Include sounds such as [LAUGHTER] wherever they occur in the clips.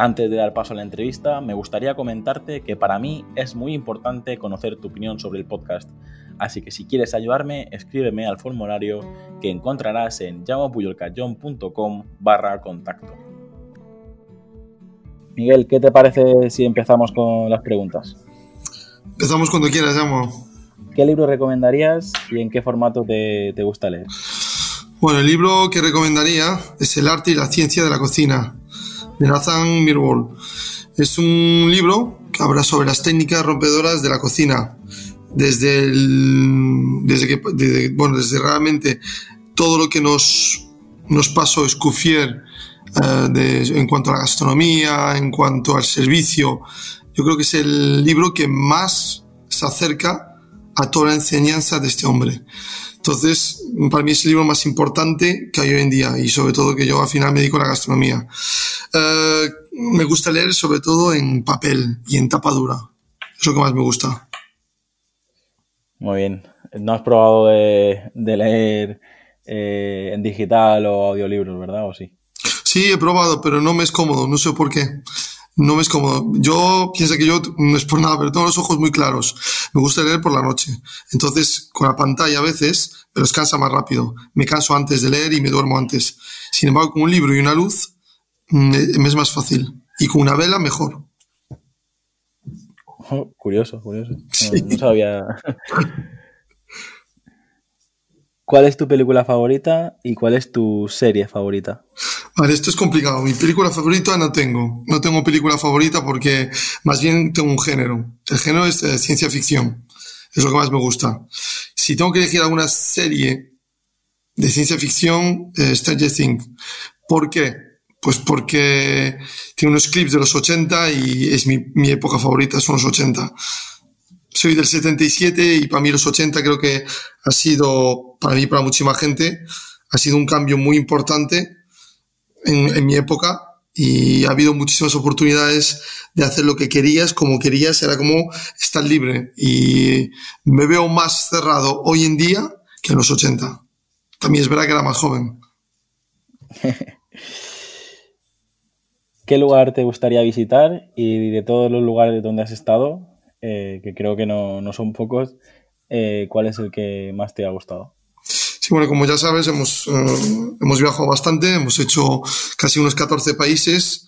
Antes de dar paso a la entrevista, me gustaría comentarte que para mí es muy importante conocer tu opinión sobre el podcast, así que si quieres ayudarme, escríbeme al formulario que encontrarás en llamopuyolcayón.com barra contacto. Miguel, ¿qué te parece si empezamos con las preguntas? Empezamos cuando quieras, llamo. ¿Qué libro recomendarías y en qué formato te, te gusta leer? Bueno, el libro que recomendaría es El arte y la ciencia de la cocina de Nathan Mirwall. Es un libro que habla sobre las técnicas rompedoras de la cocina, desde, desde, que, bueno, desde realmente todo lo que nos, nos pasó Escuffier eh, en cuanto a la gastronomía, en cuanto al servicio. Yo creo que es el libro que más se acerca a toda la enseñanza de este hombre. Entonces, para mí es el libro más importante que hay hoy en día y sobre todo que yo al final me dedico a la gastronomía. Eh, me gusta leer sobre todo en papel y en tapa dura. Es lo que más me gusta. Muy bien. ¿No has probado de, leer eh, en digital o audiolibros, verdad? ¿O sí? Sí, he probado, pero no me es cómodo. No sé por qué no me es cómodo. Yo pienso que yo, no es por nada, pero tengo los ojos muy claros. Me gusta leer por la noche. Entonces, con la pantalla a veces me los cansa más rápido. Me canso antes de leer y me duermo antes. Sin embargo, con un libro y una luz me, es más fácil. Y con una vela, mejor. Oh, [LAUGHS] curioso, curioso. no sabía. [LAUGHS] ¿Cuál es tu película favorita y cuál es tu serie favorita? Vale, esto es complicado. Mi película favorita no tengo. No tengo película favorita porque más bien tengo un género. El género es eh, ciencia ficción. Es lo que más me gusta. Si tengo que elegir alguna serie de ciencia ficción, eh, Stranger Things. ¿Por qué? Pues porque tiene unos clips de los 80 y es mi, mi época favorita, son los 80 soy del 77 y para mí los 80 creo que ha sido, para mí, para muchísima gente, ha sido un cambio muy importante en, mi época y ha habido muchísimas oportunidades de hacer lo que querías, como querías, era como estar libre y me veo más cerrado hoy en día que en los 80. También es verdad que era más joven. [LAUGHS] ¿Qué lugar te gustaría visitar y de todos los lugares donde has estado, eh, que creo que no, no son pocos, eh, ¿cuál es el que más te ha gustado? Sí, bueno, como ya sabes, hemos, eh, hemos viajado bastante, hemos hecho casi unos 14 países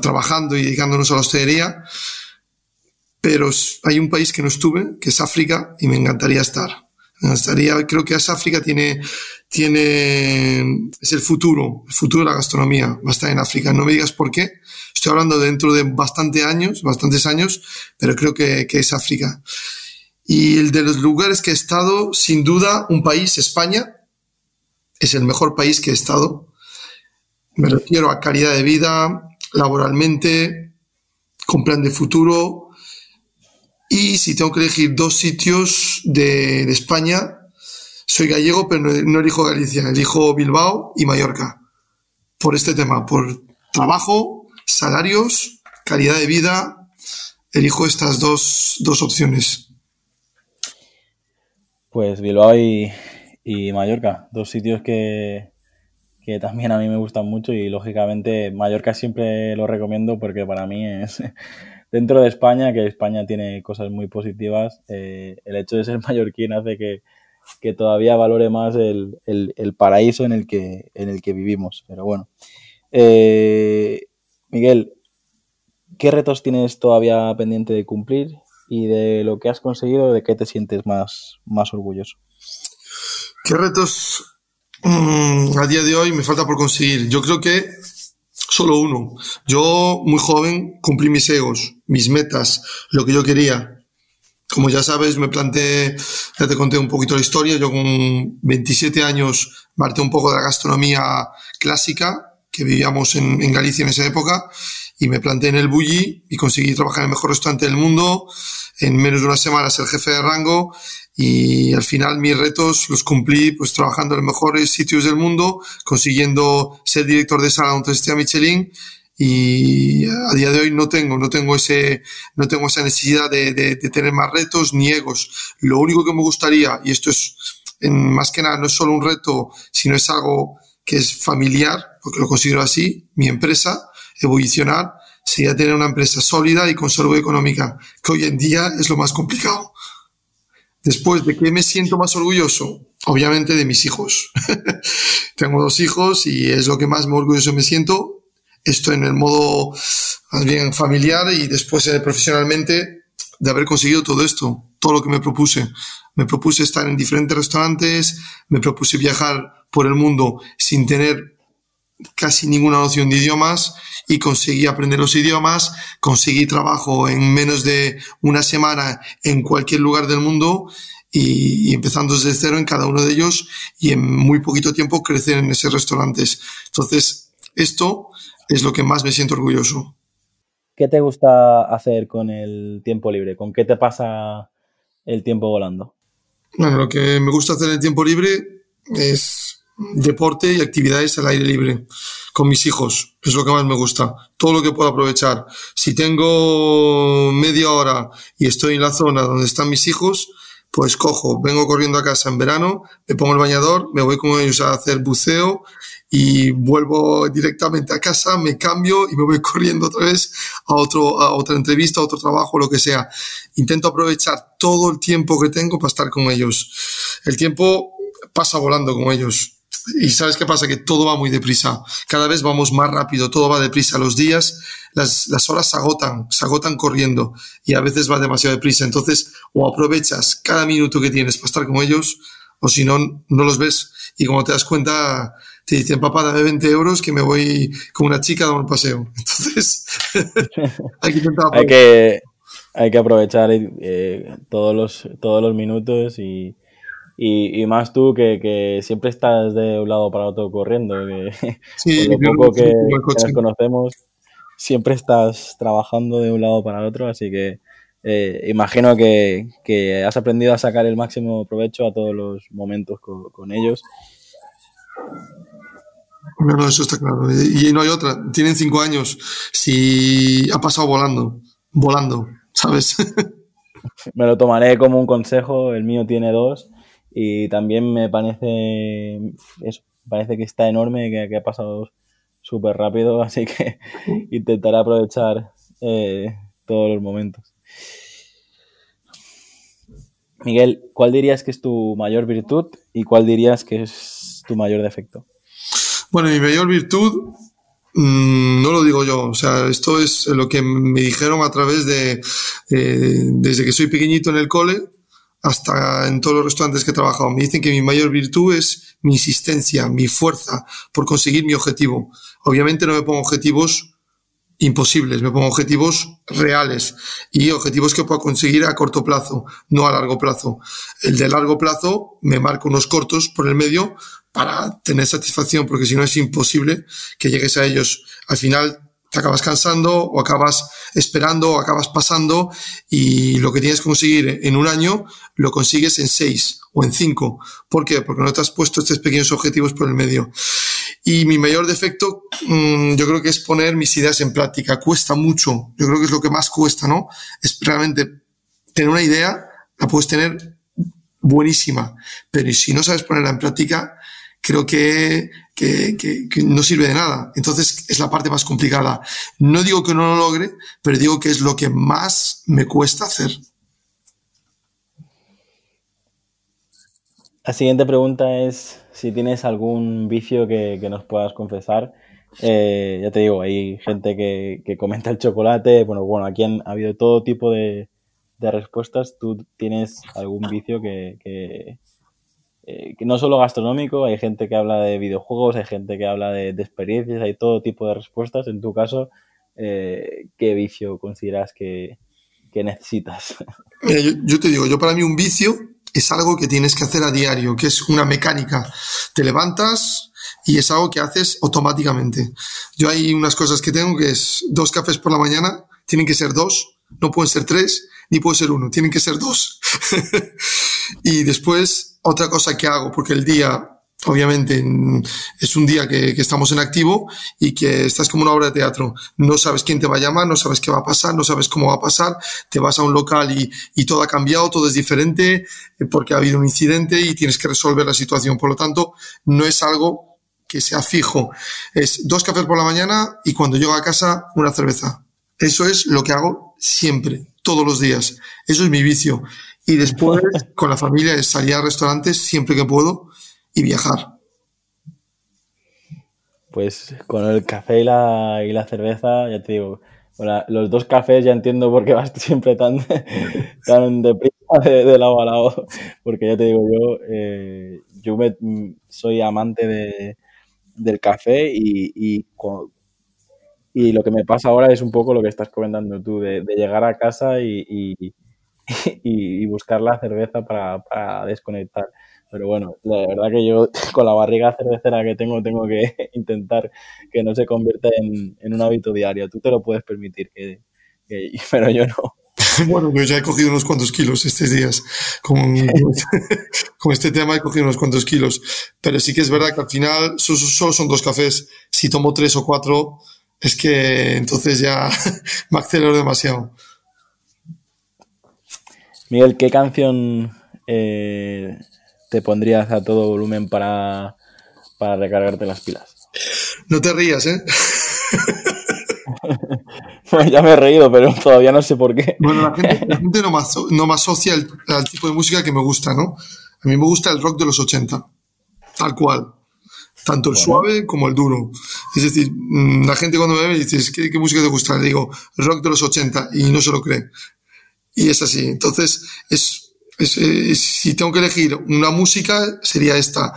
trabajando y dedicándonos a la hostelería, pero hay un país que no estuve, que es África, y me encantaría estar. Me encantaría, creo que África tiene, tiene, es el futuro, el futuro de la gastronomía, va a estar en África. No me digas por qué, Estoy hablando dentro de bastante años, bastantes años, pero creo que, es África. Y el de los lugares que he estado, sin duda, un país, España, es el mejor país que he estado. Me refiero a calidad de vida, laboralmente, con plan de futuro. Y si tengo que elegir dos sitios de, España, soy gallego, pero no, no, elijo Galicia, elijo Bilbao y Mallorca. Por este tema, por trabajo, salarios, calidad de vida, elijo estas dos, dos opciones. Pues Bilbao y, Mallorca, dos sitios que, que, también a mí me gustan mucho y lógicamente Mallorca siempre lo recomiendo porque para mí es [LAUGHS] dentro de España, que España tiene cosas muy positivas, eh, el hecho de ser [LAUGHS] mallorquín hace que, que todavía valore más el, el, paraíso en el que, en el que vivimos. Pero bueno, eh, Miguel, ¿qué retos tienes todavía pendiente de cumplir y de lo que has conseguido, de qué te sientes más, más orgulloso? ¿Qué retos mm, a día de hoy me falta por conseguir? Yo creo que solo uno. Yo, muy joven, cumplí mis egos, mis metas, lo que yo quería. Como ya sabes, me planteé, ya te conté un poquito la historia, yo con 27 años marté un poco de la gastronomía clásica que vivíamos en, Galicia en esa época y me planté en el Bulli y conseguí trabajar en el mejor restaurante del mundo, en menos de una semana ser jefe de rango y al final mis retos los cumplí pues trabajando en los mejores sitios del mundo, consiguiendo ser director de sala de un Michelin y a día de hoy no tengo, no tengo ese, no tengo esa necesidad de, de, de tener más retos ni egos. Lo único que me gustaría, y esto es en, más que nada no es solo un reto, sino es algo que es familiar, porque lo considero así, mi empresa, evolucionar, sería tener una empresa sólida y con salud económica, que hoy en día es lo más complicado. Después, ¿de qué me siento más orgulloso? Obviamente de mis hijos. [LAUGHS] Tengo dos hijos y es lo que más orgulloso me siento esto en el modo más bien familiar y después eh, profesionalmente de haber conseguido todo esto, todo lo que me propuse. Me propuse estar en diferentes restaurantes, me propuse viajar por el mundo sin tener casi ninguna noción de idiomas y conseguí aprender los idiomas, conseguí trabajo en menos de una semana en cualquier lugar del mundo y, y, empezando desde cero en cada uno de ellos y en muy poquito tiempo crecer en esos restaurantes. Entonces, esto es lo que más me siento orgulloso. ¿Qué te gusta hacer con el tiempo libre? ¿Con qué te pasa el tiempo volando? Bueno, lo que me gusta hacer en el tiempo libre es deporte y actividades al aire libre con mis hijos. Es lo que más me gusta. Todo lo que puedo aprovechar. Si tengo media hora y estoy en la zona donde están mis hijos, pues cojo, vengo corriendo a casa en verano, me pongo el bañador, me voy con ellos a hacer buceo y vuelvo directamente a casa, me cambio y me voy [LAUGHS] corriendo otra vez a, otro, a otra entrevista, a otro trabajo, lo que sea. Intento aprovechar todo el tiempo que tengo para estar con ellos. El tiempo pasa volando con ellos. Y sabes qué pasa? Que todo va muy deprisa. Cada vez vamos más rápido, todo va deprisa. Los días, las, las horas se agotan, se agotan corriendo y a veces va demasiado deprisa. Entonces, o aprovechas cada minuto que tienes para estar con ellos, o si no, no los ves. Y como te das cuenta, te dicen, papá, dame 20 euros que me voy con una chica a dar un paseo. [LAUGHS] Entonces, [LAUGHS] hay que intentar hay que Hay que aprovechar eh, todos, los, todos los minutos y, y, y más tú que, que, siempre estás de un lado para otro corriendo. Que, sí, por lo poco que, que nos conocemos, siempre estás trabajando de un lado para el otro, así que eh, imagino que, que, has aprendido a sacar el máximo provecho a todos los momentos con, con ellos. No, no, eso está claro. Y no hay otra. Tienen cinco años. Si ha pasado volando, volando, ¿sabes? [LAUGHS] me lo tomaré como un consejo. El mío tiene dos. Y también me parece, eso, parece que está enorme, que, que ha pasado súper rápido. [LAUGHS] Así que intentaré aprovechar eh, todos los momentos. Miguel, ¿cuál dirías que es tu mayor virtud y cuál dirías que es tu mayor defecto? Bueno, mi mayor virtud mmm, no lo digo yo, o sea, esto es lo que me dijeron a través de, eh, desde que soy pequeñito en el cole hasta en todos los restaurantes que he trabajado. Me dicen que mi mayor virtud es mi insistencia, mi fuerza por conseguir mi objetivo. Obviamente no me pongo objetivos imposibles, me pongo objetivos reales y objetivos que puedo conseguir a corto plazo, no a largo plazo. El de largo plazo me marco unos cortos por el medio para tener satisfacción, porque si no es imposible que llegues a ellos. Al final te acabas cansando o acabas esperando o acabas pasando y lo que tienes que conseguir en un año lo consigues en seis o en cinco. ¿Por qué? Porque no te has puesto estos pequeños objetivos por el medio. Y mi mayor defecto mmm, yo creo que es poner mis ideas en práctica. Cuesta mucho. Yo creo que es lo que más cuesta, ¿no? Es realmente tener una idea, la puedes tener buenísima, pero si no sabes ponerla en práctica, creo que, que, que, no sirve de nada. Entonces es la parte más complicada. No digo que no lo logre, pero digo que es lo que más me cuesta hacer. La siguiente pregunta es si tienes algún vicio que, que nos puedas confesar. Eh, ya te digo, hay gente que, que, comenta el chocolate. Bueno, bueno, aquí han, ha habido todo tipo de, de respuestas. ¿Tú tienes algún vicio que, que, eh, que no solo gastronómico, hay gente que habla de videojuegos, hay gente que habla de, de experiencias, hay todo tipo de respuestas. En tu caso, eh, ¿qué vicio consideras que, que necesitas? Mira, yo, yo, te digo, yo para mí un vicio es algo que tienes que hacer a diario, que es una mecánica. Te levantas y es algo que haces automáticamente. Yo hay unas cosas que tengo que es dos cafés por la mañana, tienen que ser dos, no pueden ser tres, ni puede ser uno, tienen que ser dos. [LAUGHS] y después, otra cosa que hago, porque el día, obviamente, es un día que, estamos en activo y que estás como una obra de teatro. No sabes quién te va a llamar, no sabes qué va a pasar, no sabes cómo va a pasar. Te vas a un local y, y todo ha cambiado, todo es diferente eh, porque ha habido un incidente y tienes que resolver la situación. Por lo tanto, no es algo que sea fijo. Es dos cafés por la mañana y cuando llego a casa, una cerveza. Eso es lo que hago siempre, todos los días. Eso es mi vicio. Y después, [LAUGHS] con la familia, es salir a restaurantes siempre que puedo y viajar. Pues con el café y la, y la cerveza, ya te digo, los dos cafés ya entiendo por qué vas [LAUGHS] siempre tan, tan deprisa de, lado a lado, porque ya te digo yo, eh, yo soy amante de, del café y, y, y lo que me pasa ahora es un poco lo que estás comentando tú, de, llegar a casa [LAUGHS] y, y, buscar la cerveza para, desconectar. Pero bueno, la verdad que yo [LAUGHS] con la barriga cervecera que tengo, tengo que [LAUGHS] intentar que no se convierta en, en un hábito diario. Tú te lo puedes permitir, que, [LAUGHS] pero yo no. Bueno, yo ya he cogido unos cuantos kilos estos días. Con, con, este tema he cogido unos cuantos kilos. Pero sí que es verdad que al final solo son dos cafés. Si tomo tres o cuatro, es que entonces ya me acelero demasiado. Miguel, ¿qué canción eh, te pondrías a todo volumen para, para recargarte las pilas? No te rías, ¿eh? [LAUGHS] Pues ya me he reído, pero todavía no sé por qué. Bueno, la gente, no, [LAUGHS] me, no asocia el, al tipo de música que me gusta, ¿no? A mí me gusta el rock de los 80, tal cual tanto el suave como el duro. Es decir, mm, la gente cuando me ve dice, ¿qué, ¿qué, música te gusta? Le digo, rock de los 80 y no se lo cree. Y es así. Entonces, es, es, si tengo que elegir una música, sería esta.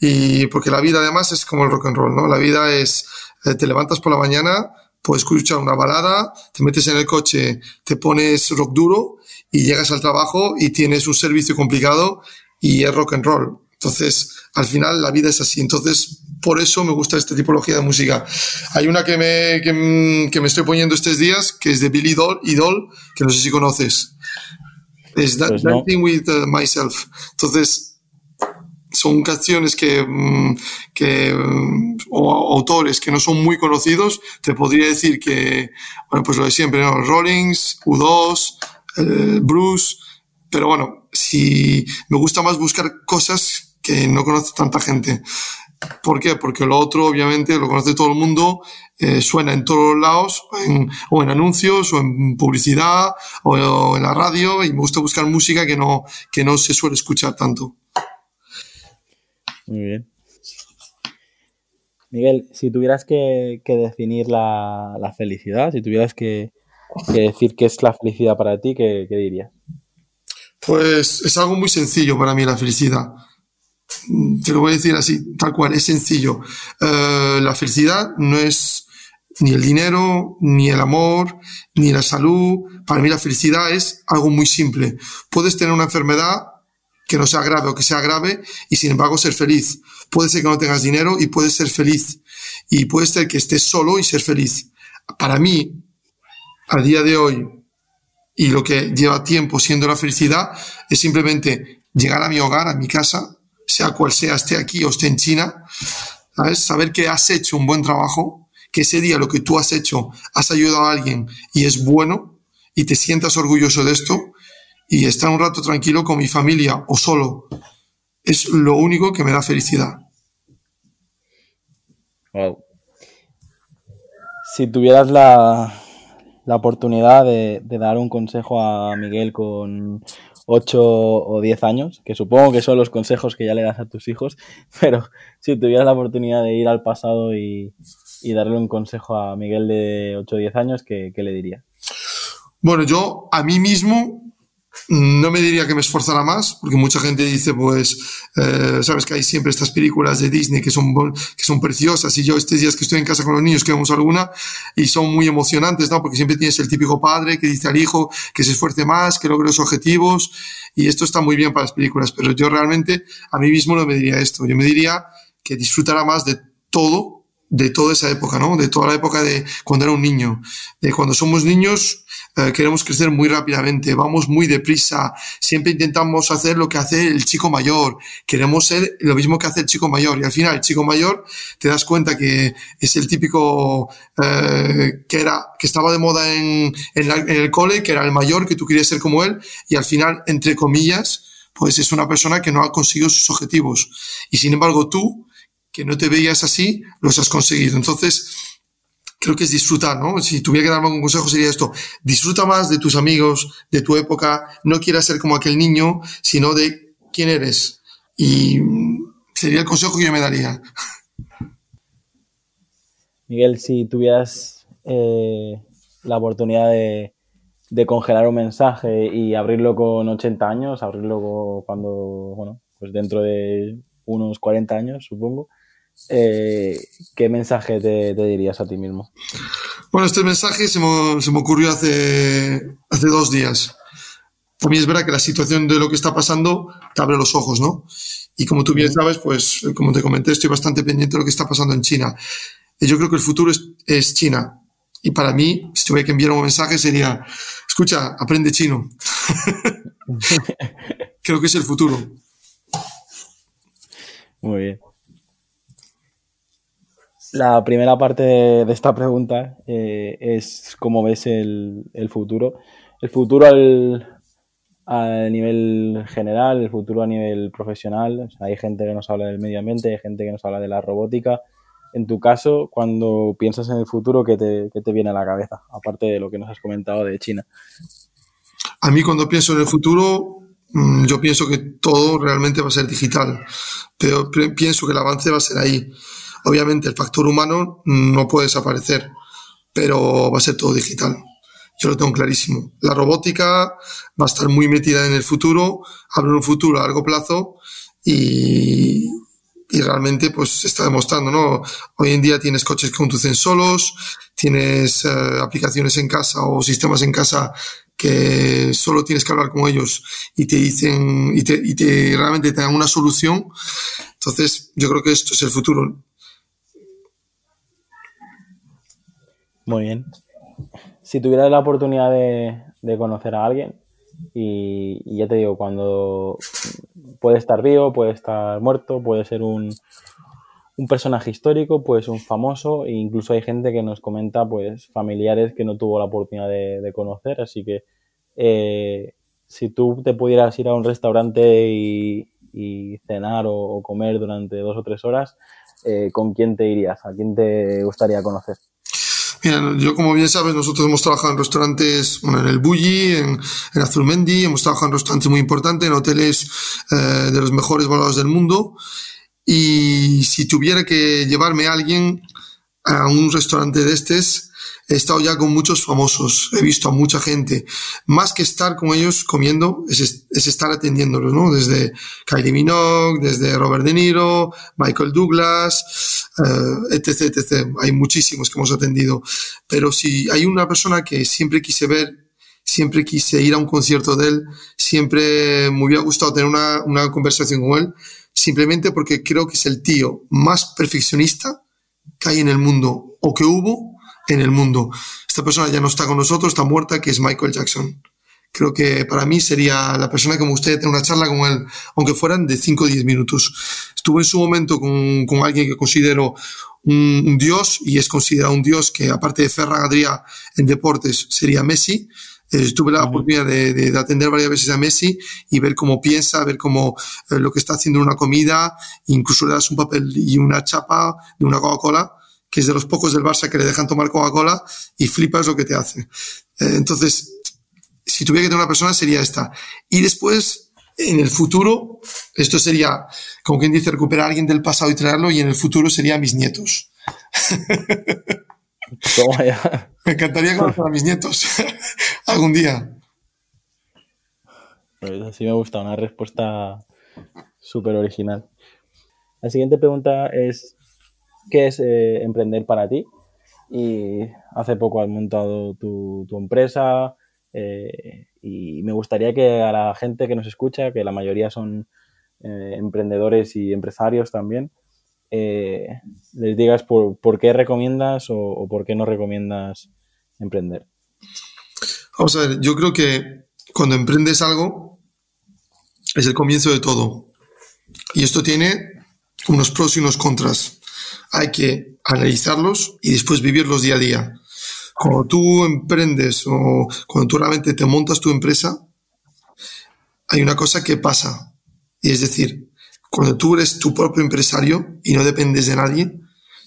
Y porque la vida además es como el rock and roll, ¿no? La vida es, eh, te levantas por la mañana, puedes escuchar una balada, te metes en el coche, te pones rock duro y llegas al trabajo y tienes un servicio complicado y es rock and roll. Entonces, al final la vida es así. Entonces, por eso me gusta esta tipología de música. Hay una que me, que, me estoy poniendo estos días, que es de Billy Doll, Idol, que no sé si conoces. Es pues Dancing with uh, Myself. Entonces, son canciones que, mm, que mm, o autores que no son muy conocidos. Te podría decir que, bueno, pues lo de siempre, ¿no? Rollings, U2, eh, Bruce. Pero bueno, si me gusta más buscar cosas que no conoce tanta gente. ¿Por qué? Porque lo otro, obviamente, lo conoce todo el mundo, eh, suena en todos lados, o en anuncios, o en publicidad, o, en la radio, y me gusta buscar música que no, que no se suele escuchar tanto. Muy bien. Miguel, si tuvieras que, definir la, felicidad, si tuvieras que, decir qué es la felicidad para ti, ¿qué, ¿qué dirías? Pues es algo muy sencillo para mí la felicidad te lo voy a decir así, tal cual, es sencillo. Eh, la felicidad no es ni el dinero, ni el amor, ni la salud. Para mí la felicidad es algo muy simple. Puedes tener una enfermedad que no sea grave o que sea grave y sin embargo ser feliz. Puede ser que no tengas dinero y puedes ser feliz. Y puede ser que estés solo y ser feliz. Para mí, al día de hoy, y lo que lleva tiempo siendo la felicidad, es simplemente llegar a mi hogar, a mi casa, sea cual sea, esté aquí o esté en China, ¿sabes? Saber que has hecho un buen trabajo, que ese día lo que tú has hecho, has ayudado a alguien y es bueno y te sientas orgulloso de esto y estar un rato tranquilo con mi familia o solo, es lo único que me da felicidad. Wow. Si tuvieras la, la oportunidad de, de, dar un consejo a Miguel con 8 o 10 años, que supongo que son los consejos que ya le das a tus hijos, [LAUGHS] pero si tuvieras la oportunidad de ir al pasado y, darle un consejo a Miguel de 8 o 10 años, ¿qué, qué le diría? Bueno, yo a mí mismo no me diría que me esforzara más, porque mucha gente dice, pues, eh, sabes que hay siempre estas películas de Disney que son, que son preciosas, y yo estos días que estoy en casa con los niños que vemos alguna, y son muy emocionantes, ¿no? Porque siempre tienes el típico padre que dice al hijo que se esfuerce más, que logre los objetivos, y esto está muy bien para las películas, pero yo realmente a mí mismo no me diría esto, yo me diría que disfrutara más de todo de toda esa época, ¿no? De toda la época de cuando era un niño. De cuando somos niños eh, queremos crecer muy rápidamente, vamos muy deprisa, siempre intentamos hacer lo que hace el chico mayor, queremos ser lo mismo que hace el chico mayor y al final el chico mayor te das cuenta que es el típico eh, que era que estaba de moda en el cole, que era el mayor, que tú querías ser como él y al final, entre comillas, pues es una persona que no ha conseguido sus objetivos. Y sin embargo tú, que no te veías así, los has conseguido. Entonces, creo que es disfrutar, ¿no? Si tuviera que darme un consejo sería esto, disfruta más de tus amigos, de tu época, no quieras ser como aquel niño, sino de quién eres. Y sería el consejo que yo me daría. Miguel, si tuvieras eh, la oportunidad de, de, congelar un mensaje y abrirlo con 80 años, abrirlo cuando, bueno, pues dentro de unos 40 años, supongo, eh, ¿qué mensaje te, dirías a ti mismo? Bueno, este mensaje se me, se me ocurrió hace, hace dos días. También es verdad que la situación de lo que está pasando te abre los ojos, ¿no? Y como tú bien sabes, pues como te comenté, estoy bastante pendiente de lo que está pasando en China. Y yo creo que el futuro es, es China. Y para mí, si tuviera que enviar un mensaje sería, escucha, aprende chino. [LAUGHS] creo que es el futuro. Muy bien. La primera parte de, esta pregunta eh, es cómo ves el, futuro. El futuro al, nivel general, el futuro a nivel profesional. hay gente que nos habla del medio ambiente, hay gente que nos habla de la robótica. En tu caso, cuando piensas en el futuro, ¿qué te, qué te viene a la cabeza? Aparte de lo que nos has comentado de China. A mí cuando pienso en el futuro, mm, yo pienso que todo realmente va a ser digital, pero pienso que el avance va a ser ahí. Obviamente el factor humano no puede desaparecer, pero va a ser todo digital. Yo lo tengo clarísimo. La robótica va a estar muy metida en el futuro, habrá un futuro a largo plazo y, realmente pues se está demostrando, ¿no? Hoy en día tienes coches que conducen solos, tienes eh, aplicaciones en casa o sistemas en casa que solo tienes que hablar con ellos y te dicen y te, y te realmente te dan una solución. Entonces, yo creo que esto es el futuro. Muy bien. Si tuvieras la oportunidad de, conocer a alguien, y, ya te digo, cuando puede estar vivo, puede estar muerto, puede ser un, un personaje histórico, pues un famoso, e incluso hay gente que nos comenta, pues, familiares que no tuvo la oportunidad de, conocer, así que eh, si tú te pudieras ir a un restaurante y, cenar o, comer durante dos o tres horas, eh, ¿con quién te irías? ¿A quién te gustaría conocer? Mira, yo como bien sabes, nosotros hemos trabajado en restaurantes, bueno, en el Bulli, en, en Azurmendi, hemos trabajado en restaurantes muy importantes, en hoteles eh, de los mejores valorados del mundo. Y si tuviera que llevarme a alguien a un restaurante de estos, he estado ya con muchos famosos, he visto a mucha gente. Más que estar con ellos comiendo, es, es estar atendiéndolos, ¿no? Desde Kylie Minogue, desde Robert De Niro, Michael Douglas, eh, etc, etc. Hay muchísimos que hemos atendido. Pero si hay una persona que siempre quise ver, siempre quise ir a un concierto de él, siempre me hubiera gustado tener una, una conversación con él, simplemente porque creo que es el tío más perfeccionista que hay en el mundo o que hubo en el mundo. Esta persona ya no está con nosotros, está muerta, que es Michael Jackson. Creo que para mí sería la persona que me gustaría tener una charla con él, aunque fueran de 5 o 10 minutos. Estuve en su momento con, con alguien que considero un, dios y es considerado un dios que aparte de Ferran Adrià en deportes sería Messi. Eh, tuve la oportunidad de, de, atender varias veces a Messi y ver cómo piensa, ver cómo eh, lo que está haciendo en una comida, incluso le das un papel y una chapa de una Coca-Cola que es de los pocos del Barça que le dejan tomar Coca-Cola y flipas lo que te hace. Eh, entonces, si tuviera que tener una persona sería esta. Y después, en el futuro, esto sería, como quien dice, recuperar a alguien del pasado y traerlo, y en el futuro serían mis nietos. [LAUGHS] Me encantaría conocer a mis nietos [LAUGHS] algún día. Pues así me gusta, una respuesta súper original. La siguiente pregunta es, qué es eh, emprender para ti. Y hace poco has montado tu, empresa eh, y me gustaría que a la gente que nos escucha, que la mayoría son eh, emprendedores y empresarios también, les digas por, qué recomiendas o, por qué no recomiendas emprender. Vamos a ver, yo creo que cuando emprendes algo es el comienzo de todo. Y esto tiene unos pros y unos contras. Hay que analizarlos y después vivirlos día a día. Cuando tú emprendes o cuando tú realmente te montas tu empresa, hay una cosa que pasa. Y es decir, cuando tú eres tu propio empresario y no dependes de nadie,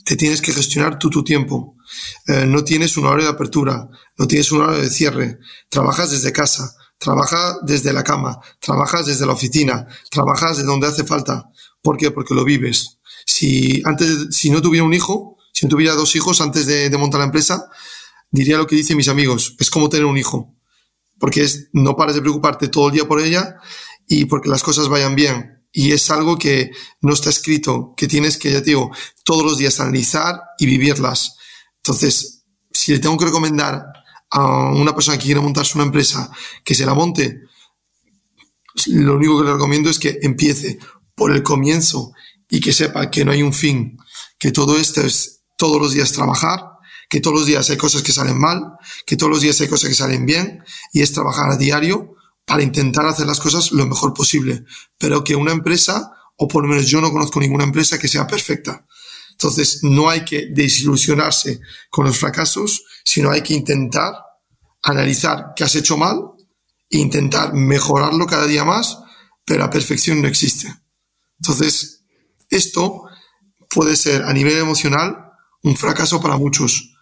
te tienes que gestionar tú tu tiempo. Eh, no tienes un horario de apertura, no tienes un horario de cierre, trabajas desde casa, trabajas desde la cama, trabajas desde la oficina, trabajas de donde hace falta. ¿Por qué? Porque lo vives. Si antes, si no tuviera un hijo, si no tuviera dos hijos antes de, de montar la empresa, diría lo que dicen mis amigos, es como tener un hijo, porque es, no pares de preocuparte todo el día por ella y porque las cosas vayan bien. Y es algo que no está escrito, que tienes que, ya te digo, todos los días analizar y vivirlas. Entonces, si le tengo que recomendar a una persona que quiere montarse una empresa que se la monte, lo único que le recomiendo es que empiece por el comienzo y que sepa que no hay un fin, que todo esto es todos los días trabajar, que todos los días hay cosas que salen mal, que todos los días hay cosas que salen bien y es trabajar a diario para intentar hacer las cosas lo mejor posible. Pero que una empresa, o por lo menos yo no conozco ninguna empresa que sea perfecta. Entonces no hay que desilusionarse con los fracasos, sino hay que intentar analizar qué has hecho mal e intentar mejorarlo cada día más, pero la perfección no existe. Entonces, esto puede ser a nivel emocional un fracaso para muchos,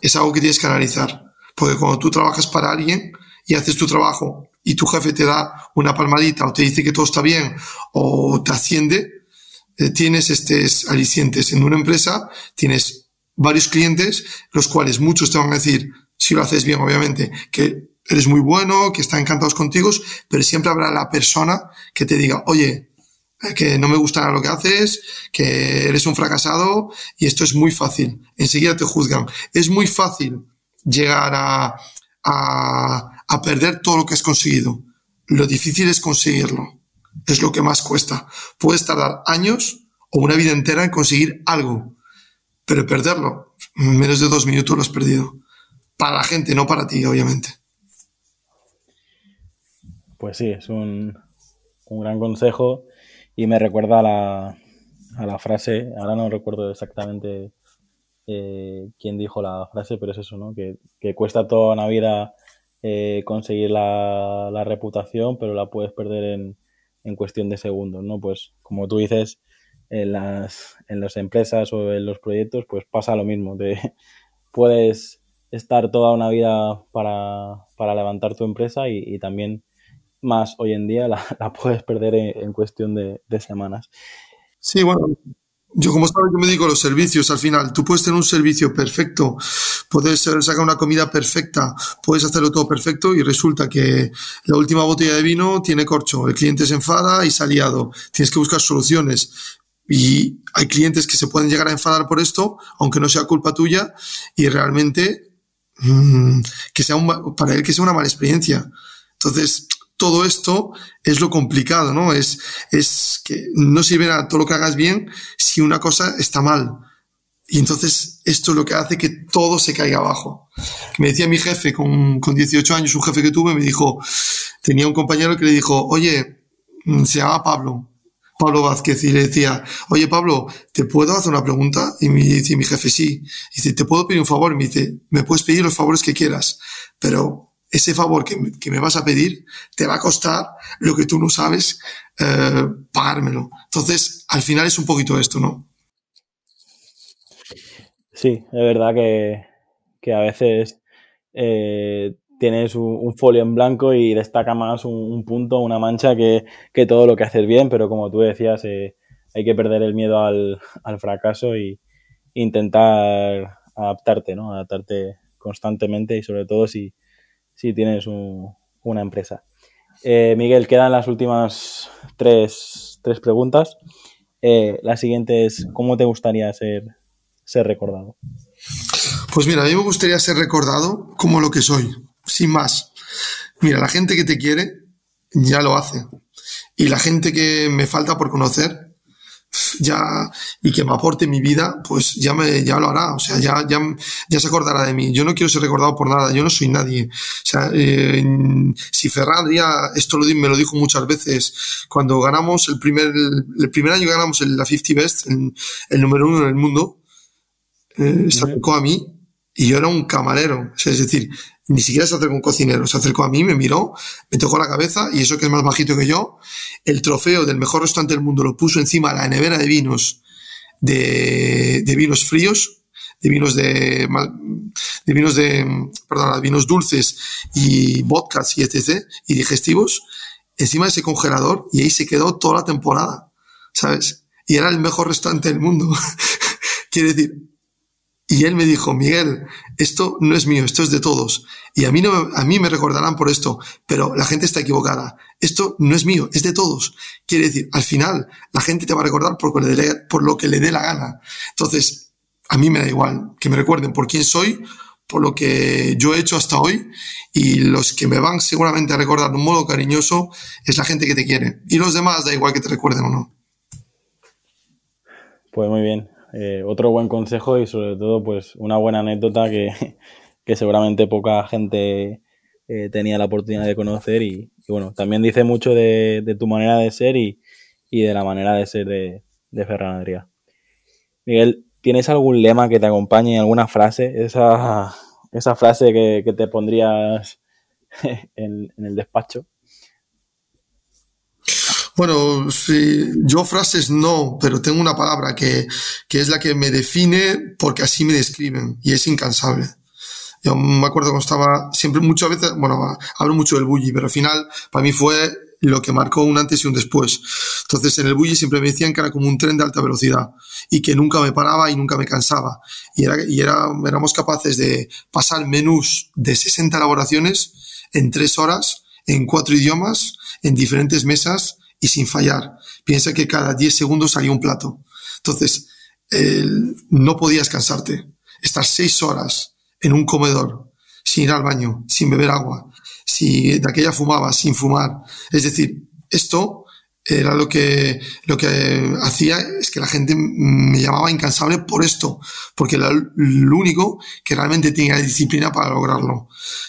es algo que tienes que analizar. Porque cuando tú trabajas para alguien y haces tu trabajo y tu jefe te da una palmadita o te dice que todo está bien o te asciende, eh, tienes estos alicientes. En una empresa tienes varios clientes, los cuales muchos te van a decir, si lo haces bien, obviamente, que eres muy bueno, que están encantados contigo, pero siempre habrá la persona que te diga, oye, que no me gusta lo que haces, que eres un fracasado y esto es muy fácil. Enseguida te juzgan. Es muy fácil llegar a, a, perder todo lo que has conseguido. Lo difícil es conseguirlo. Es lo que más cuesta. Puedes tardar años o una vida entera en conseguir algo, pero perderlo, en menos de dos minutos lo has perdido. Para la gente, no para ti, obviamente. Pues sí, es un, un gran consejo y me recuerda a la, a la frase, ahora no recuerdo exactamente eh, quién dijo la frase, pero es eso, ¿no? Que, cuesta toda una vida eh, conseguir la, la, reputación, pero la puedes perder en, en, cuestión de segundos, ¿no? Pues como tú dices, en las, en las empresas o en los proyectos, pues pasa lo mismo. Te, [LAUGHS] puedes estar toda una vida para, para levantar tu empresa y también más hoy en día la, [LAUGHS] puedes perder en, cuestión de, semanas. Sí, bueno, yo como sabes, yo me digo los servicios al final. Tú puedes tener un servicio perfecto, puedes sacar una comida perfecta, puedes hacerlo todo perfecto y resulta que la última botella de vino tiene corcho, el cliente se enfada y se ha liado. Tienes que buscar soluciones. Y hay clientes que se pueden llegar a enfadar por esto, aunque no sea culpa tuya, y realmente mm, que sea para él que sea una mala experiencia. Entonces, todo esto es lo complicado, ¿no? Es, es que no sirve a todo lo que hagas bien si una cosa está mal. Y entonces esto es lo que hace que todo se caiga abajo. Me decía mi jefe con, con 18 años, un jefe que tuve, me dijo, tenía un compañero que le dijo, oye, mm, se llama Pablo, Pablo Vázquez, y le decía, oye Pablo, ¿te puedo hacer una pregunta? Y me dice mi jefe, sí. Y dice, ¿te puedo pedir un favor? Y me dice, me puedes pedir los favores que quieras, pero ese favor que, me vas a pedir te va a costar lo que tú no sabes eh, pagármelo. Entonces, al final es un poquito esto, ¿no? Sí, es verdad que, a veces eh, tienes un, folio en blanco y destaca más un, punto, una mancha que, todo lo que haces bien, pero como tú decías, eh, hay que perder el miedo al, al fracaso y intentar adaptarte, ¿no? Adaptarte constantemente y sobre todo si, si tienes una empresa. Eh, Miguel, quedan las últimas tres, preguntas. Eh, la siguiente es, ¿cómo te gustaría ser, ser recordado? Pues mira, a mí me gustaría ser recordado como lo que soy, sin más. Mira, la gente que te quiere ya lo hace. Y la gente que me falta por conocer, ya y que me aporte mi vida, pues ya me ya lo hará, o sea, ya, ya, ya se acordará de mí. Yo no quiero ser recordado por nada, yo no soy nadie. O sea, eh, si Ferran ya, esto lo, me lo dijo muchas veces, cuando ganamos el primer, el primer año ganamos la 50 Best, el, el número uno en el mundo, eh, se acercó a mí y yo era un camarero, es decir, ni siquiera se acercó un cocinero, se acercó a mí, me miró, me tocó la cabeza y eso que es más bajito que yo, el trofeo del mejor restaurante del mundo lo puso encima de la nevera de vinos, de, vinos fríos, de vinos de, vinos de vinos dulces y vodkas y etc. y digestivos, encima de ese congelador y ahí se quedó toda la temporada, ¿sabes? Y era el mejor restaurante del mundo. [LAUGHS] Quiere decir, y él me dijo, Miguel, esto no es mío, esto es de todos. Y a mí, no, a mí me recordarán por esto, pero la gente está equivocada. Esto no es mío, es de todos. Quiere decir, al final, la gente te va a recordar por, por lo que le dé la gana. Entonces, a mí me da igual que me recuerden por quién soy, por lo que yo he hecho hasta hoy y los que me van seguramente a recordar de un modo cariñoso es la gente que te quiere. Y los demás da igual que te recuerden o no. Pues muy bien. Eh, otro buen consejo y sobre todo pues una buena anécdota que, [LAUGHS] seguramente poca gente eh, tenía la oportunidad de conocer y, bueno, también dice mucho de, tu manera de ser y, de la manera de ser de, de Ferran Adrià. Miguel, ¿tienes algún lema que te acompañe, alguna frase? Esa, esa frase que, te pondrías [LAUGHS] en el despacho. Bueno, sí, yo frases no, pero tengo una palabra que, que, es la que me define porque así me describen y es incansable. Yo me acuerdo cuando estaba, siempre muchas veces, bueno, hablo mucho del bully, pero al final para mí fue lo que marcó un antes y un después. Entonces en el bully siempre me decían que era como un tren de alta velocidad y que nunca me paraba y nunca me cansaba. Y, era, y era, éramos capaces de pasar menús de 60 elaboraciones en tres horas, en cuatro idiomas, en diferentes mesas y sin fallar. Piensa que cada 10 segundos salía un plato. Entonces, no podías cansarte. Estar seis horas en un comedor, sin ir al baño, sin beber agua, si de aquella fumaba, sin fumar. Es decir, esto era lo que, lo que hacía es que la gente me llamaba incansable por esto, porque era lo único que realmente tenía disciplina para lograrlo.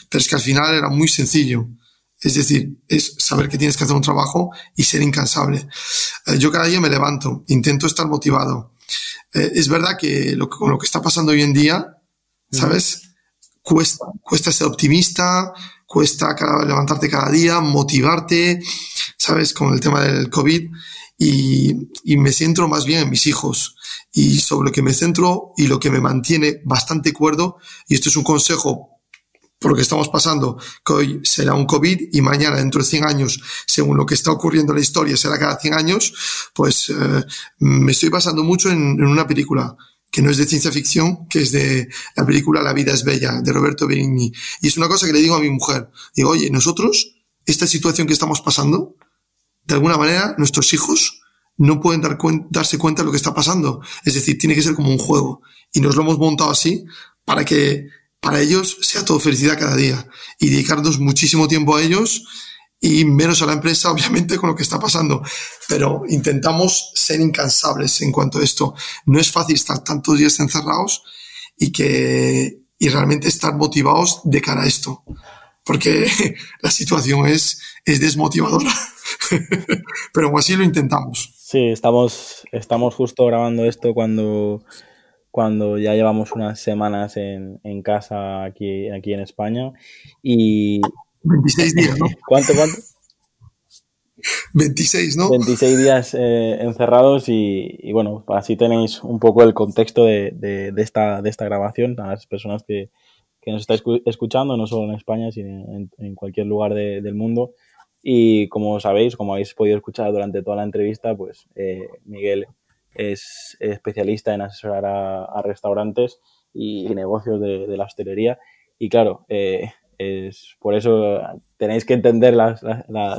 Pero es que al final era muy sencillo. Es decir, es saber que tienes que hacer un trabajo y ser incansable. Eh, yo cada día me levanto, intento estar motivado. Eh, es verdad que lo, con lo que está pasando hoy en día, ¿sabes? Cuesta, cuesta ser optimista, cuesta levantarte cada día, motivarte, ¿sabes? Con el tema del COVID. Y, y me centro más bien en mis hijos. Y sobre lo que me centro y lo que me mantiene bastante cuerdo, y esto es un consejo por lo que estamos pasando, que hoy será un COVID y mañana, dentro de 100 años, según lo que está ocurriendo en la historia, será cada 100 años, pues eh, me estoy basando mucho en, una película que no es de ciencia ficción, que es de la película La vida es bella, de Roberto Benigni. Y es una cosa que le digo a mi mujer. Digo, oye, nosotros, esta situación que estamos pasando, de alguna manera, nuestros hijos no pueden dar darse cuenta de lo que está pasando. Es decir, tiene que ser como un juego. Y nos lo hemos montado así para que para ellos sea todo felicidad cada día y dedicarnos muchísimo tiempo a ellos y menos a la empresa, [LAUGHS] obviamente, con lo que está pasando. Pero intentamos ser incansables en cuanto a esto. No es fácil estar tantos días encerrados y que y realmente estar motivados de cara a esto. Porque [LAUGHS] la situación es, es desmotivadora. [LAUGHS] Pero aún así lo intentamos. Sí, estamos, estamos justo grabando esto cuando cuando ya llevamos unas semanas en, en casa aquí, aquí en España. Y. 26 días, ¿no? [LAUGHS] ¿Cuánto, cuánto? 26, ¿no? 26 días eh, encerrados y, y, bueno, así tenéis un poco el contexto de, de, de, esta, de esta grabación a las personas que, que nos estáis escuchando, no solo en España, sino en, en cualquier lugar del mundo. Y como sabéis, como habéis podido escuchar durante toda la entrevista, pues eh, Miguel es especialista en asesorar a, restaurantes y, negocios de, la hostelería. Y claro, eh, es por eso tenéis que entender las,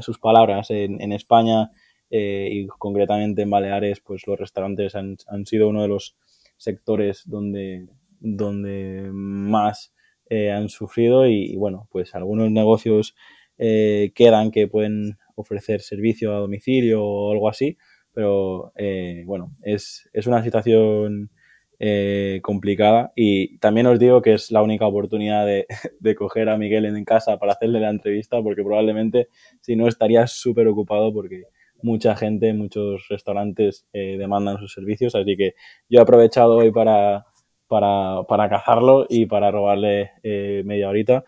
sus palabras. En, España eh, y concretamente en Baleares, pues los restaurantes han, sido uno de los sectores donde, donde más eh, han sufrido y, bueno, pues algunos negocios quedan que pueden ofrecer servicio a domicilio o algo así, pero eh, bueno, es, es, una situación eh, complicada. Y también os digo que es la única oportunidad de, [LAUGHS] de, coger a Miguel en casa para hacerle la entrevista porque probablemente si no estaría súper ocupado porque mucha gente, muchos restaurantes eh, demandan sus servicios, así que yo he aprovechado hoy para, para, para cazarlo y para robarle eh, media horita.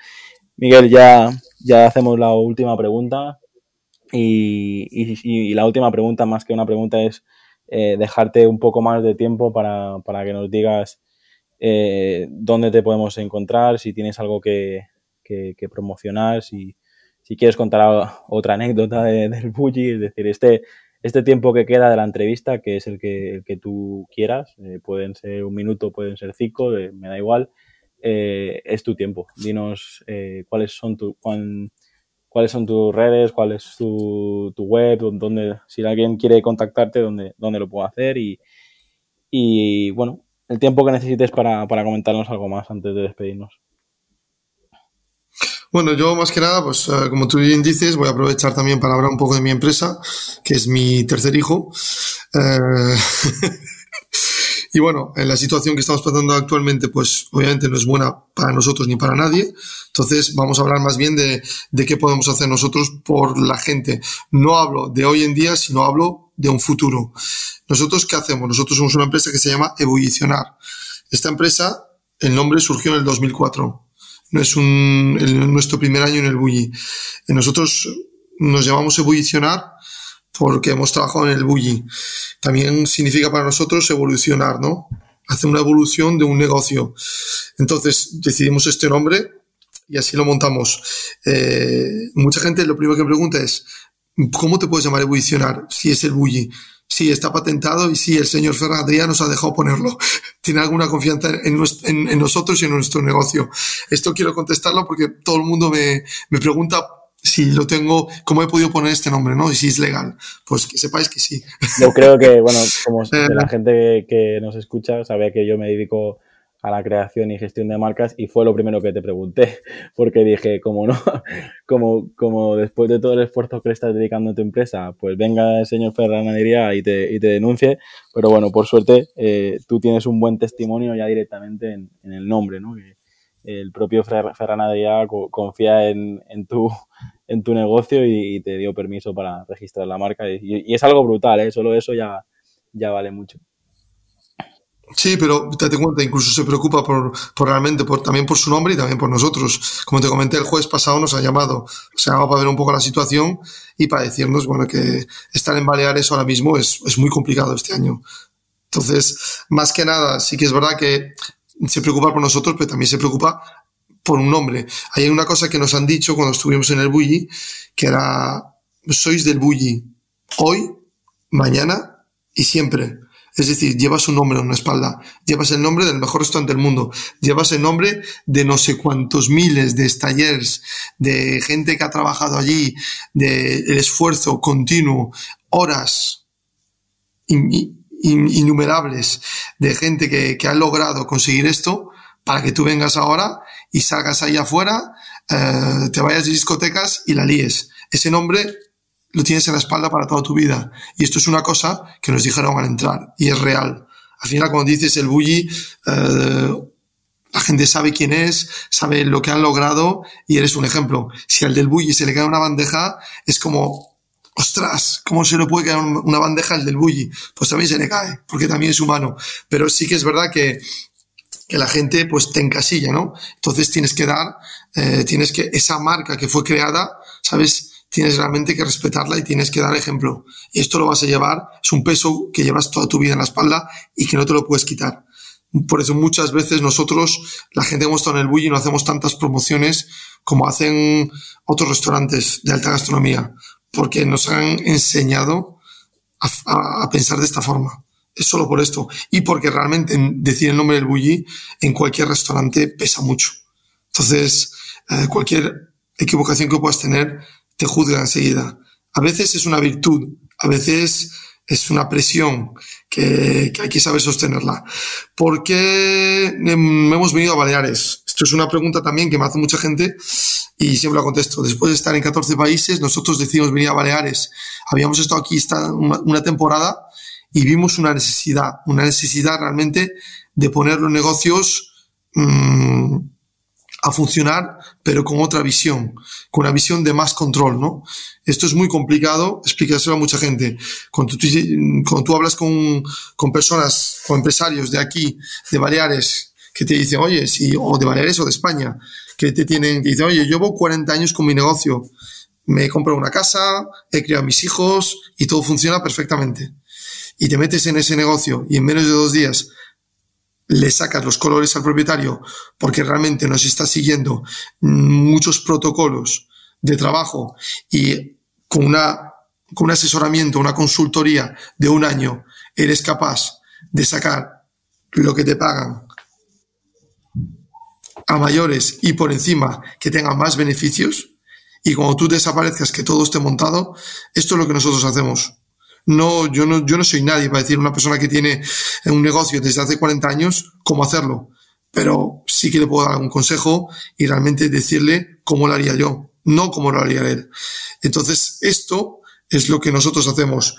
Miguel, ya, ya hacemos la última pregunta y, y, y, la última pregunta, más que una pregunta, es eh, dejarte un poco más de tiempo para, para que nos digas eh, dónde te podemos encontrar, si tienes algo que, que, que promocionar, si, si quieres contar otra anécdota de, del Bully, es decir, este, este tiempo que queda de la entrevista, que es el que, el que tú quieras, eh, pueden ser un minuto, pueden ser cinco, eh, me da igual, eh, es tu tiempo. Dinos eh, cuáles son tu, cuán, cuáles son tus redes, cuál es tu, tu web, donde, si alguien quiere contactarte, dónde, dónde lo puedo hacer y, y bueno, el tiempo que necesites para, para comentarnos algo más antes de despedirnos. Bueno, yo más que nada, pues uh, como tú bien dices, voy a aprovechar también para hablar un poco de mi empresa, que es mi tercer hijo. Uh, [LAUGHS] y bueno, en la situación que estamos pasando actualmente, pues obviamente no es buena para nosotros ni para nadie. Entonces vamos a hablar más bien de, de qué podemos hacer nosotros por la gente. No hablo de hoy en día, sino hablo de un futuro. Nosotros, ¿qué hacemos? Nosotros somos una empresa que se llama Ebullicionar. Esta empresa, el nombre surgió en el 2004 no es nuestro primer año en el Bulli. Nosotros nos llamamos ebullicionar porque hemos trabajado en el Bulli. También significa para nosotros evolucionar, ¿no? Hacer una evolución de un negocio. Entonces decidimos este nombre y así lo montamos. Eh, mucha gente lo primero que pregunta es, ¿cómo te puedes llamar ebullicionar si es el Bulli? sí, está patentado y sí, el señor Ferradría nos ha dejado ponerlo. [LAUGHS] Tiene alguna confianza en, en, en, nosotros y en nuestro negocio. Esto quiero contestarlo porque todo el mundo me, me pregunta si lo tengo, cómo he podido poner este nombre, ¿no? Y si es legal. Pues que sepáis que sí. Yo creo que, bueno, como [LAUGHS] la gente que nos escucha sabe que yo me dedico a la creación y gestión de marcas y fue lo primero que te pregunté, [LAUGHS] porque dije, como no, [LAUGHS] como, como después de todo el esfuerzo que le estás dedicando a tu empresa, pues venga el señor Ferranadería y te, y te denuncie, pero bueno, por suerte eh, tú tienes un buen testimonio ya directamente en, en el nombre, ¿no? Que el propio Ferranadería confía en, en, tu, en tu negocio y, te dio permiso para registrar la marca y, es algo brutal, ¿eh? Solo eso ya, vale mucho. Sí, pero date cuenta, incluso se preocupa por, realmente, por, también por su nombre y también por nosotros. Como te comenté, el jueves pasado nos ha llamado, o sea, para ver un poco la situación y para decirnos, bueno, que estar en Baleares ahora mismo es muy complicado este año. Entonces, más que nada, sí que es verdad que se preocupa por nosotros, pero también se preocupa por un nombre. Hay una cosa que nos han dicho cuando estuvimos en el Bulli, que era, sois del Bulli, hoy, mañana y siempre. Es decir, llevas un nombre en una espalda, llevas el nombre del mejor restaurante del mundo, llevas el nombre de no sé cuántos miles de talleres, de gente que ha trabajado allí, del de esfuerzo continuo, horas in, in, innumerables de gente que, ha logrado conseguir esto para que tú vengas ahora y salgas ahí afuera, eh, te vayas de discotecas y la líes. Ese nombre lo tienes en la espalda para toda tu vida. Y esto es una cosa que nos dijeron al entrar y es real. Al final, cuando dices el bully, eh, la gente sabe quién es, sabe lo que han logrado y eres un ejemplo. Si al del bully se le cae una bandeja, es como, ostras, ¿cómo se le puede caer una bandeja al del bully? Pues también se le cae, porque también es humano. Pero sí que es verdad que, que la gente pues te encasilla, ¿no? Entonces tienes que dar, eh, tienes que, esa marca que fue creada, ¿sabes? tienes realmente que respetarla y tienes que dar ejemplo. Esto lo vas a llevar, es un peso que llevas toda tu vida en la espalda y que no te lo puedes quitar. Por eso muchas veces nosotros, la gente que hemos estado en el bully, no hacemos tantas promociones como hacen otros restaurantes de alta gastronomía, porque nos han enseñado a pensar de esta forma. Es solo por esto. Y porque realmente decir el nombre del bully en cualquier restaurante pesa mucho. Entonces, eh, cualquier equivocación que puedas tener te juzga enseguida. A veces es una virtud, a veces es una presión que, que hay que saber sostenerla. ¿Por qué hemos venido a Baleares? Esto es una pregunta también que me hace mucha gente y siempre la contesto. Después de estar en 14 países, nosotros decidimos venir a Baleares. Habíamos estado aquí una temporada y vimos una necesidad, una necesidad realmente de poner los negocios mmm, a funcionar, pero con otra visión, con una visión de más control, ¿no? Esto es muy complicado explicárselo a mucha gente. Cuando tú, hablas con, con personas o empresarios de aquí, de Baleares, que te dicen, oye, si, o de Baleares o de España, que te tienen, que dicen, oye, llevo 40 años con mi negocio, me he comprado una casa, he criado a mis hijos y todo funciona perfectamente. Y te metes en ese negocio y en menos de dos días le sacas los colores al propietario porque realmente nos está siguiendo muchos protocolos de trabajo y con, una, con un asesoramiento, una consultoría de un año, eres capaz de sacar lo que te pagan a mayores y por encima que tengan más beneficios y cuando tú desaparezcas que todo esté montado, esto es lo que nosotros hacemos. No, yo no, yo no soy nadie para decir a una persona que tiene un negocio desde hace 40 años cómo hacerlo, pero sí que le puedo dar un consejo y realmente decirle cómo lo haría yo, no cómo lo haría él. Entonces, esto es lo que nosotros hacemos.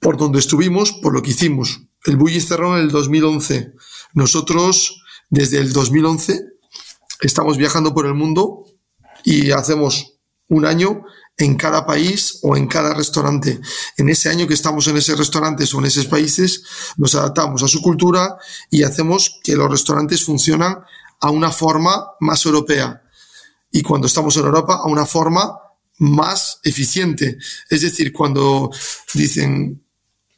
Por donde estuvimos, por lo que hicimos. El Bulli cerró en el 2011. Nosotros, desde el 2011, estamos viajando por el mundo y hacemos un año en cada país o en cada restaurante. En ese año que estamos en esos restaurantes o en esos países, nos adaptamos a su cultura y hacemos que los restaurantes funcionan a una forma más europea. Y cuando estamos en Europa, a una forma más eficiente. Es decir, cuando dicen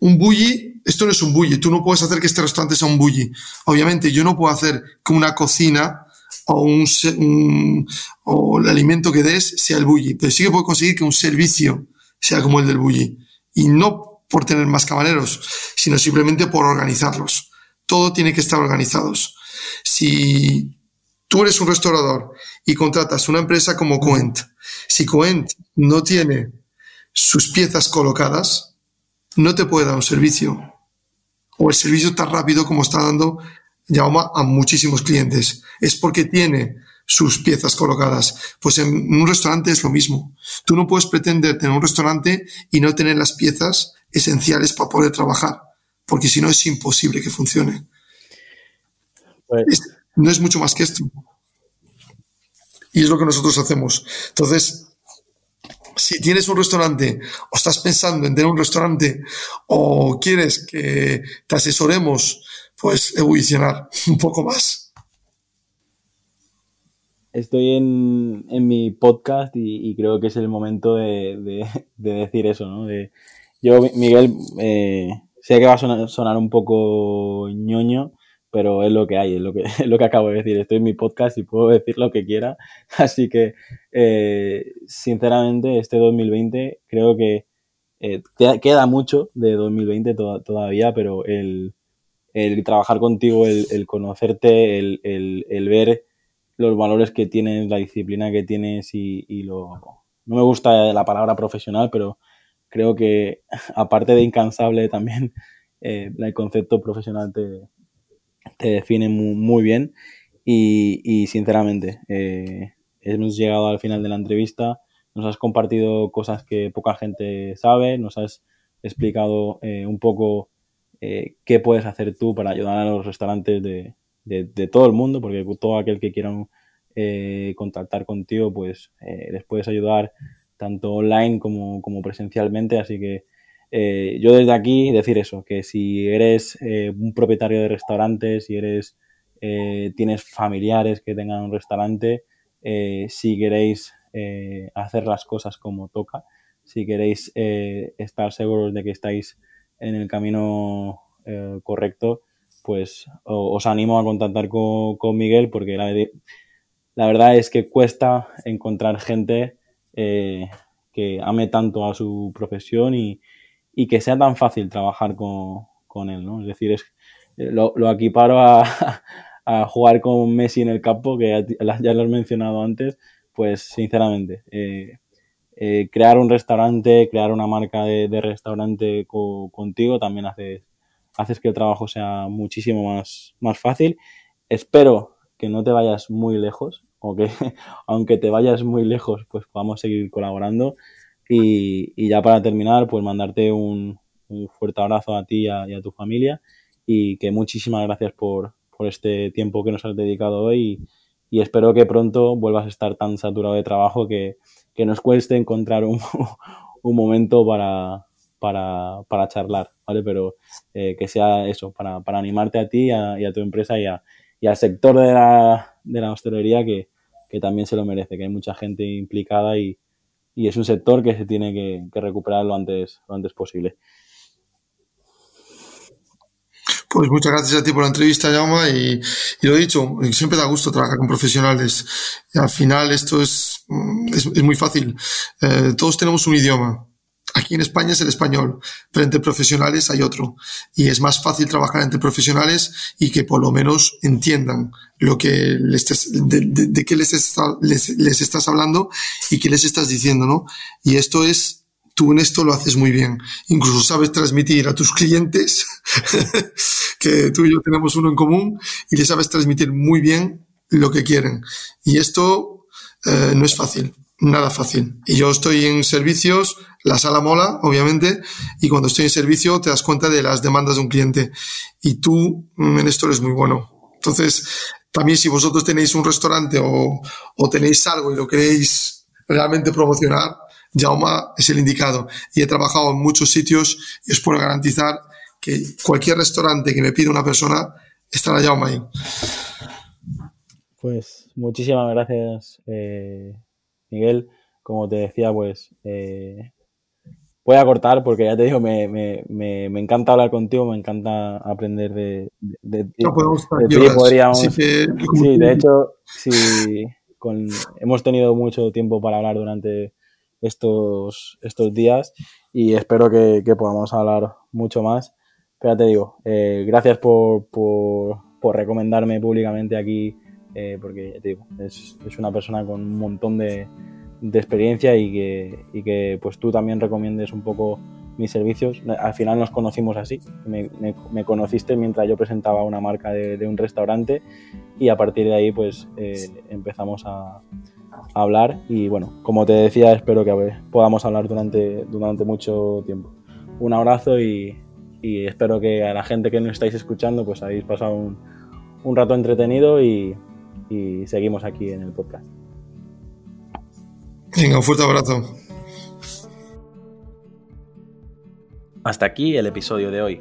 un bully, esto no es un bully, tú no puedes hacer que este restaurante sea un bully. Obviamente, yo no puedo hacer que una cocina o, un, o el alimento que des sea el bully, pero sí que puedo conseguir que un servicio sea como el del bully. Y no por tener más camareros, sino simplemente por organizarlos. Todo tiene que estar organizados. Si tú eres un restaurador y contratas una empresa como Coent, si Coent no tiene sus piezas colocadas, no te puede dar un servicio. O el servicio tan rápido como está dando llama a muchísimos clientes. Es porque tiene sus piezas colocadas. Pues en un restaurante es lo mismo. Tú no puedes pretender tener un restaurante y no tener las piezas esenciales para poder trabajar, porque si no es imposible que funcione. Pues no es mucho más que esto. Y es lo que nosotros hacemos. Entonces, si tienes un restaurante o estás pensando en tener un restaurante o quieres que te asesoremos pues evolucionar [LAUGHS] un poco más. Estoy en, mi podcast y, creo que es el momento de, decir eso, ¿no? De, yo, Miguel, eh, sé que va a sonar, un poco ñoño, pero es lo que hay, es lo que, [LAUGHS] es lo que acabo de decir. Estoy en mi podcast y puedo decir lo que quiera. [LAUGHS] Así que, eh, sinceramente, este 2020 creo que eh, queda, mucho de 2020 todavía, pero el, el trabajar contigo, el, conocerte, el, ver los valores que tienes, la disciplina que tienes y, lo... No me gusta la palabra profesional, pero creo que [LAUGHS] aparte de incansable también [LAUGHS] eh, el concepto profesional te, te define muy, bien. Y, sinceramente eh, hemos llegado al final de la entrevista, nos has compartido cosas que poca gente sabe, nos has explicado eh, un poco eh, qué puedes hacer tú para ayudar a los restaurantes de, todo el mundo, porque todo aquel que quiera eh, contactar contigo, pues eh, les puedes ayudar tanto online como presencialmente. Así que yo desde aquí decir eso, que si eres un propietario de restaurantes, si eres tienes familiares que tengan un restaurante, si queréis hacer las cosas como toca, si queréis estar seguros de que estáis en el camino eh, correcto, pues os animo a contactar con, Miguel porque la, verdad es que cuesta encontrar gente eh, que ame tanto a su profesión y, que sea tan fácil trabajar con, él, ¿no? Es decir, es, eh, lo, lo equiparo a, [LAUGHS] jugar con Messi en el campo, que ya, lo has mencionado antes, pues sinceramente, crear un restaurante, crear una marca de, restaurante contigo también haces, haces que el trabajo sea muchísimo más, más fácil. Espero que no te vayas muy lejos, o que [LAUGHS] aunque te vayas muy lejos, pues podamos seguir colaborando. Y, ya para terminar, pues mandarte un, fuerte abrazo a ti y a, tu familia y que muchísimas gracias por, este tiempo que nos has dedicado hoy y, espero que pronto vuelvas a estar tan saturado de trabajo que, nos cueste encontrar un, [LAUGHS] momento para, para, charlar, ¿vale? Pero eh, que sea eso, para, animarte a ti y a, tu empresa y, y, al sector de la, de la hostelería que, que también se lo merece, que hay mucha gente implicada y, y es un sector que se tiene que, recuperar lo antes, lo antes posible. Pues muchas gracias a ti por la entrevista, Jaume, y, y, lo dicho, siempre da gusto trabajar con profesionales. Al final esto es, es, muy fácil. Eh, todos tenemos un idioma. Aquí en España es el español, pero entre profesionales hay otro. Y es más fácil trabajar entre profesionales y que por lo menos entiendan lo que les de, de, qué les, les, les, estás hablando y qué les estás diciendo, ¿no? Y esto es, tú en esto lo haces muy bien. Incluso sabes transmitir a tus clientes, [LAUGHS] que tú y yo tenemos uno en común, y les sabes transmitir muy bien lo que quieren. Y esto eh, no es fácil nada fácil. Y yo estoy en servicios, la sala mola, obviamente, y cuando estoy en servicio te das cuenta de las demandas de un cliente. Y tú mm, en esto eres muy bueno. Entonces, también si vosotros tenéis un restaurante o tenéis algo y lo queréis realmente promocionar, Jauma es el indicado. Y he trabajado en muchos sitios y os puedo garantizar que cualquier restaurante que me pida una persona, estará Jauma ahí. Pues muchísimas gracias, eh, Miguel, como te decía, pues eh, voy a cortar porque ya te digo, me, me, me, encanta hablar contigo, me encanta aprender de, de, ti. podríamos, sí, de hecho, sí, con, hemos tenido mucho tiempo para hablar durante estos, estos días y espero que, podamos hablar mucho más. Pero ya te digo, eh, gracias por, por, por recomendarme públicamente aquí eh, porque digo, es, es, una persona con un montón de, de experiencia y que, y que, pues tú también recomiendes un poco mis servicios. Al final nos conocimos así, me, me, conociste mientras yo presentaba una marca de, un restaurante y a partir de ahí pues eh, empezamos a, hablar y bueno, como te decía, espero que podamos hablar durante, durante mucho tiempo. Un abrazo y, y espero que a la gente que nos estáis escuchando pues habéis pasado un, un rato entretenido y, y seguimos aquí en el podcast. Venga, un fuerte abrazo. Hasta aquí el episodio de hoy.